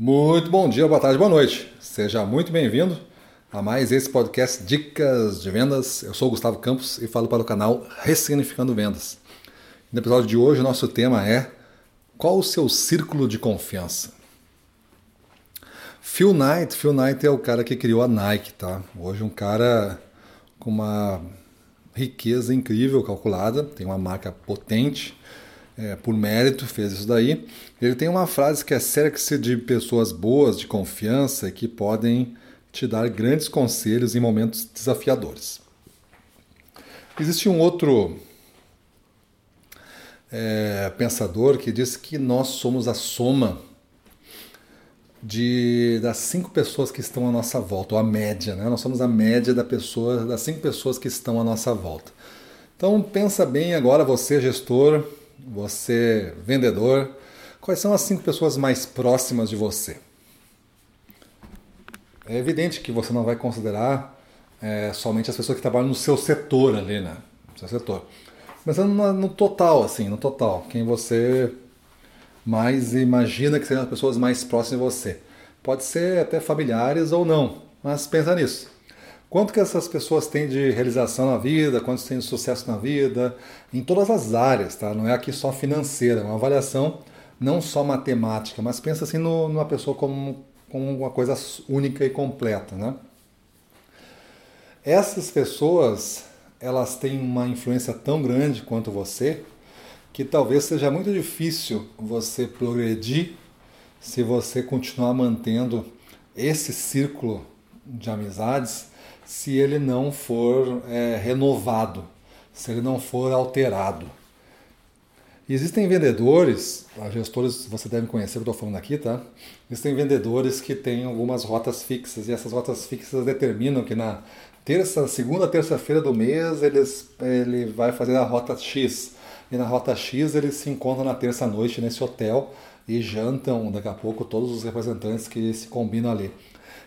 Muito bom dia, boa tarde, boa noite. Seja muito bem-vindo a mais esse podcast Dicas de Vendas. Eu sou o Gustavo Campos e falo para o canal Ressignificando Vendas. No episódio de hoje, nosso tema é Qual o seu círculo de confiança? Phil Knight, Phil Knight é o cara que criou a Nike, tá? Hoje um cara com uma riqueza incrível calculada, tem uma marca potente, é, por mérito, fez isso daí. Ele tem uma frase que é cerque-se de pessoas boas, de confiança, que podem te dar grandes conselhos em momentos desafiadores. Existe um outro é, pensador que diz que nós somos a soma de, das cinco pessoas que estão à nossa volta, ou a média, né? Nós somos a média da pessoa, das cinco pessoas que estão à nossa volta. Então pensa bem agora, você gestor, você vendedor, quais são as cinco pessoas mais próximas de você? É evidente que você não vai considerar é, somente as pessoas que trabalham no seu setor ali, né? No seu setor. Pensando no, no total, assim, no total. Quem você mais imagina que sejam as pessoas mais próximas de você. Pode ser até familiares ou não, mas pensa nisso. Quanto que essas pessoas têm de realização na vida, quantos têm de sucesso na vida, em todas as áreas, tá? Não é aqui só financeira, é uma avaliação não só matemática, mas pensa assim no, numa pessoa como, como uma coisa única e completa, né? Essas pessoas, elas têm uma influência tão grande quanto você, que talvez seja muito difícil você progredir se você continuar mantendo esse círculo de amizades se ele não for é, renovado, se ele não for alterado. E existem vendedores, gestores você deve conhecer, eu estou falando aqui, tá? Existem vendedores que têm algumas rotas fixas e essas rotas fixas determinam que na terça, segunda, terça-feira do mês eles, ele vai fazer a rota X. E na rota X eles se encontram na terça-noite nesse hotel e jantam daqui a pouco todos os representantes que se combinam ali.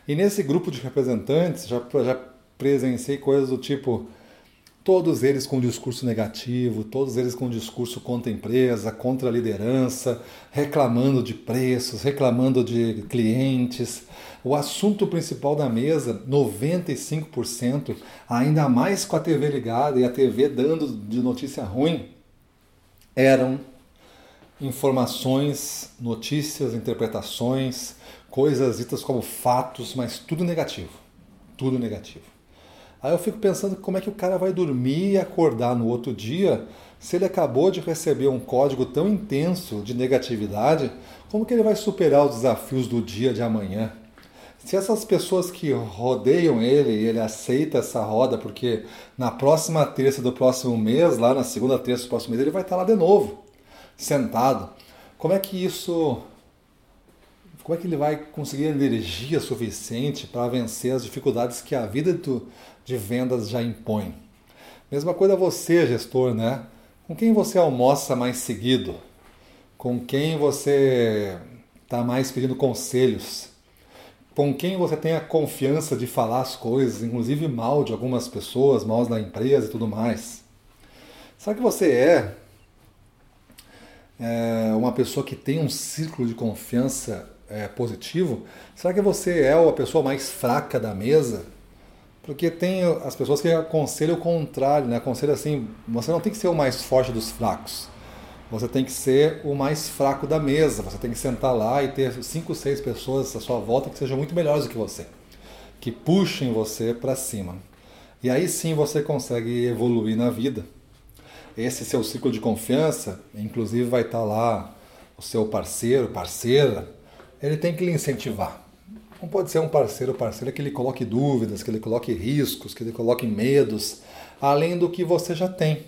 E nesse grupo de representantes já, já presenciei coisas do tipo todos eles com discurso negativo, todos eles com discurso contra a empresa, contra a liderança, reclamando de preços, reclamando de clientes. O assunto principal da mesa, 95%, ainda mais com a TV ligada e a TV dando de notícia ruim, eram informações, notícias, interpretações, coisas ditas como fatos, mas tudo negativo. Tudo negativo. Aí eu fico pensando como é que o cara vai dormir e acordar no outro dia se ele acabou de receber um código tão intenso de negatividade, como que ele vai superar os desafios do dia de amanhã? Se essas pessoas que rodeiam ele e ele aceita essa roda, porque na próxima terça do próximo mês, lá na segunda terça do próximo mês, ele vai estar lá de novo, sentado. Como é que isso. Como é que ele vai conseguir energia suficiente para vencer as dificuldades que a vida do, de vendas já impõe. Mesma coisa você, gestor, né? Com quem você almoça mais seguido? Com quem você está mais pedindo conselhos? Com quem você tem a confiança de falar as coisas, inclusive mal de algumas pessoas, mal da empresa e tudo mais? Será que você é, é uma pessoa que tem um círculo de confiança é, positivo? Será que você é a pessoa mais fraca da mesa? Porque tem as pessoas que aconselham o contrário, né? Aconselham assim, você não tem que ser o mais forte dos fracos. Você tem que ser o mais fraco da mesa. Você tem que sentar lá e ter cinco, seis pessoas à sua volta que sejam muito melhores do que você, que puxem você para cima. E aí sim você consegue evoluir na vida. Esse seu ciclo de confiança, inclusive vai estar lá o seu parceiro, parceira, ele tem que lhe incentivar. Não pode ser um parceiro, parceira que ele coloque dúvidas, que ele coloque riscos, que ele coloque medos, além do que você já tem.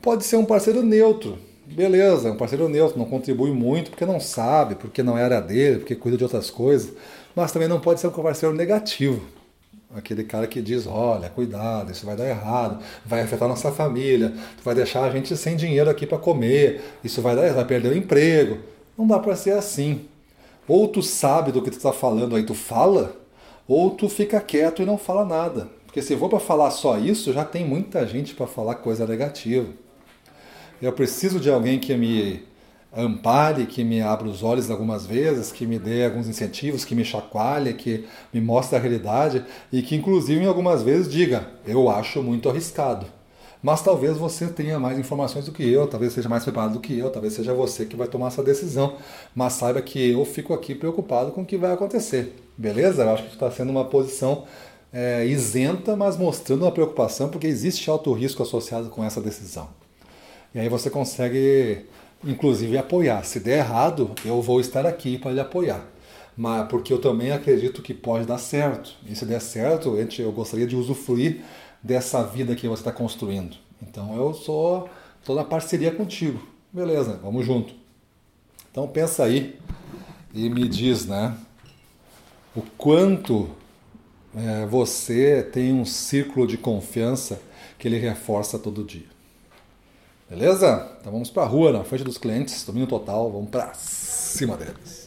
Pode ser um parceiro neutro, beleza, um parceiro neutro, não contribui muito porque não sabe, porque não é área dele, porque cuida de outras coisas, mas também não pode ser um parceiro negativo. Aquele cara que diz, olha, cuidado, isso vai dar errado, vai afetar nossa família, vai deixar a gente sem dinheiro aqui para comer, isso vai dar, vai perder o emprego. Não dá para ser assim. Ou tu sabe do que tu está falando aí, tu fala, ou tu fica quieto e não fala nada. Porque se for para falar só isso, já tem muita gente para falar coisa negativa. Eu preciso de alguém que me ampare, que me abra os olhos algumas vezes, que me dê alguns incentivos, que me chacoalhe, que me mostre a realidade e que, inclusive, em algumas vezes diga: eu acho muito arriscado. Mas talvez você tenha mais informações do que eu, talvez seja mais preparado do que eu, talvez seja você que vai tomar essa decisão. Mas saiba que eu fico aqui preocupado com o que vai acontecer. Beleza? Eu acho que está sendo uma posição é, isenta, mas mostrando uma preocupação, porque existe alto risco associado com essa decisão. E aí você consegue inclusive apoiar. Se der errado, eu vou estar aqui para lhe apoiar. Mas porque eu também acredito que pode dar certo. E se der certo, eu gostaria de usufruir dessa vida que você está construindo. Então eu sou estou na parceria contigo. Beleza, vamos junto. Então pensa aí e me diz, né? O quanto é, você tem um círculo de confiança que ele reforça todo dia. Beleza? Então vamos para a rua, na frente dos clientes, domínio total, vamos para cima deles.